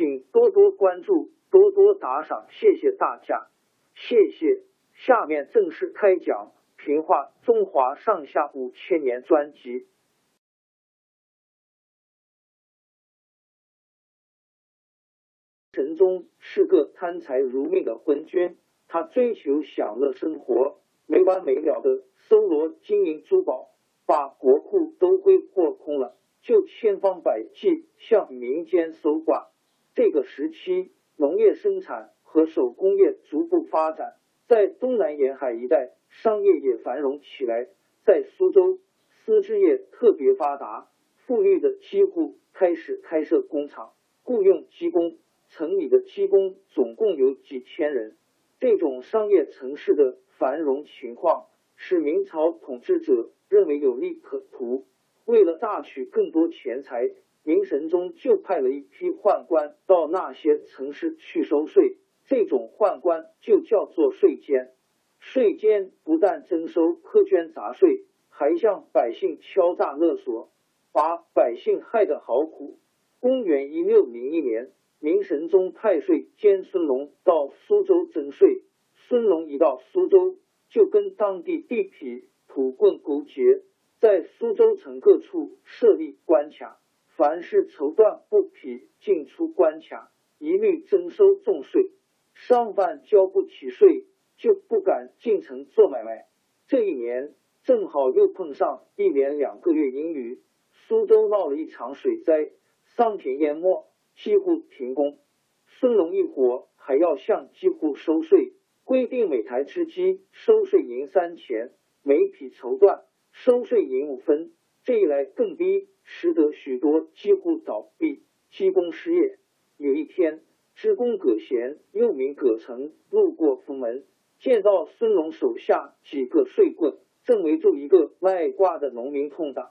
请多多关注，多多打赏，谢谢大家，谢谢。下面正式开讲《评话中华上下五千年》专辑。陈忠是个贪财如命的昏君，他追求享乐生活，没完没了的搜罗金银珠宝，把国库都挥霍空了，就千方百计向民间搜刮。这个时期，农业生产和手工业逐步发展，在东南沿海一带，商业也繁荣起来。在苏州，丝织业特别发达，富裕的机户开始开设工厂，雇佣机工。城里的机工总共有几千人。这种商业城市的繁荣情况，使明朝统治者认为有利可图。为了榨取更多钱财。明神宗就派了一批宦官到那些城市去收税，这种宦官就叫做税监。税监不但征收苛捐杂税，还向百姓敲诈勒索，把百姓害得好苦。公元一六零一年，明神宗派税监孙龙到苏州征税。孙龙一到苏州，就跟当地地痞土棍勾结，在苏州城各处设立关卡。凡是绸缎布匹进出关卡，一律征收重税。商贩交不起税，就不敢进城做买卖。这一年正好又碰上一连两个月阴雨，苏州闹了一场水灾，桑田淹没，几乎停工。孙龙一伙还要向几户收税，规定每台织机收税银三钱，每匹绸缎收税银五分。这一来更逼。使得许多几乎倒闭，积工失业。有一天，织工葛贤又名葛成，路过府门，见到孙龙手下几个碎棍正围住一个卖瓜的农民痛打。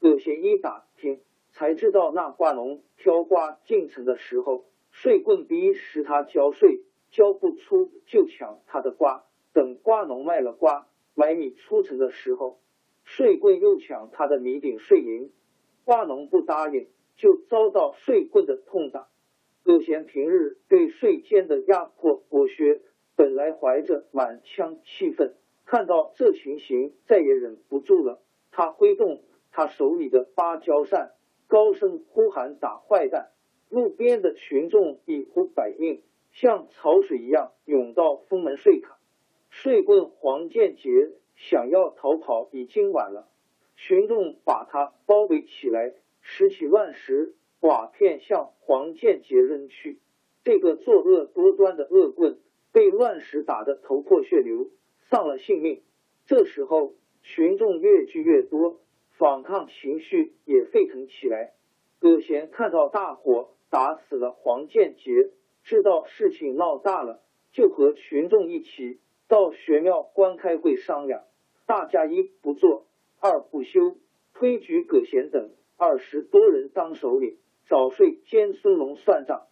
葛贤一打听，才知道那瓜农挑瓜进城的时候，碎棍逼使他交税，交不出就抢他的瓜。等瓜农卖了瓜，买米出城的时候，税棍又抢他的米饼税银。瓜农不答应，就遭到税棍的痛打。葛贤平日对税监的压迫剥削，本来怀着满腔气愤，看到这情形，再也忍不住了。他挥动他手里的芭蕉扇，高声呼喊：“打坏蛋！”路边的群众一呼百应，像潮水一样涌到封门税卡。税棍黄建杰想要逃跑，已经晚了。群众把他包围起来，拾起乱石瓦片向黄建杰扔去。这个作恶多端的恶棍被乱石打得头破血流，丧了性命。这时候，群众越聚越多，反抗情绪也沸腾起来。葛贤看到大伙打死了黄建杰，知道事情闹大了，就和群众一起到玄庙关开会商量。大家一不做。二不休，推举葛贤等二十多人当首领，找税监孙龙算账。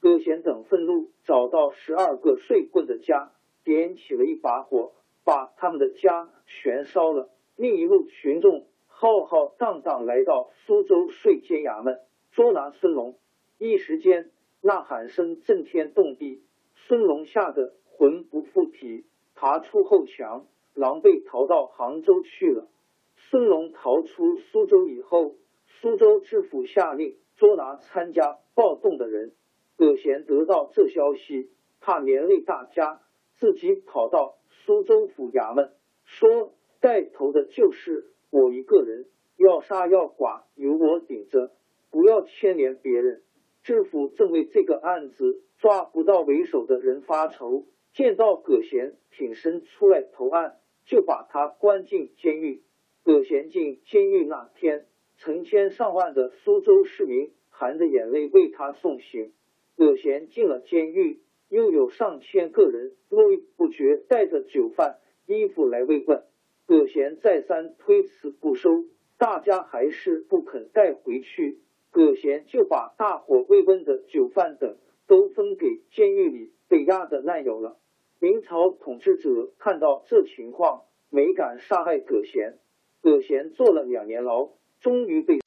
葛贤等愤怒，找到十二个睡棍的家，点起了一把火，把他们的家全烧了。另一路群众浩浩荡荡来到苏州税监衙门，捉拿孙龙。一时间，呐喊声震天动地，孙龙吓得魂不附体，爬出后墙，狼狈逃到杭州去了。孙龙逃出苏州以后，苏州知府下令捉拿参加暴动的人。葛贤得到这消息，怕连累大家，自己跑到苏州府衙门，说带头的就是我一个人，要杀要剐由我顶着，不要牵连别人。知府正为这个案子抓不到为首的人发愁，见到葛贤挺身出来投案，就把他关进监狱。葛贤进监狱那天，成千上万的苏州市民含着眼泪为他送行。葛贤进了监狱，又有上千个人络绎不绝带着酒饭、衣服来慰问。葛贤再三推辞不收，大家还是不肯带回去。葛贤就把大伙慰问的酒饭等都分给监狱里被压的难友了。明朝统治者看到这情况，没敢杀害葛贤。葛贤坐了两年牢，终于被。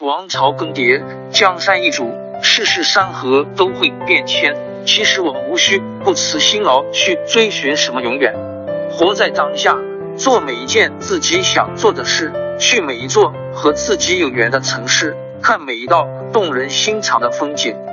王朝更迭，江山易主，世事山河都会变迁。其实我们无需不辞辛劳去追寻什么永远，活在当下，做每一件自己想做的事，去每一座和自己有缘的城市，看每一道动人心肠的风景，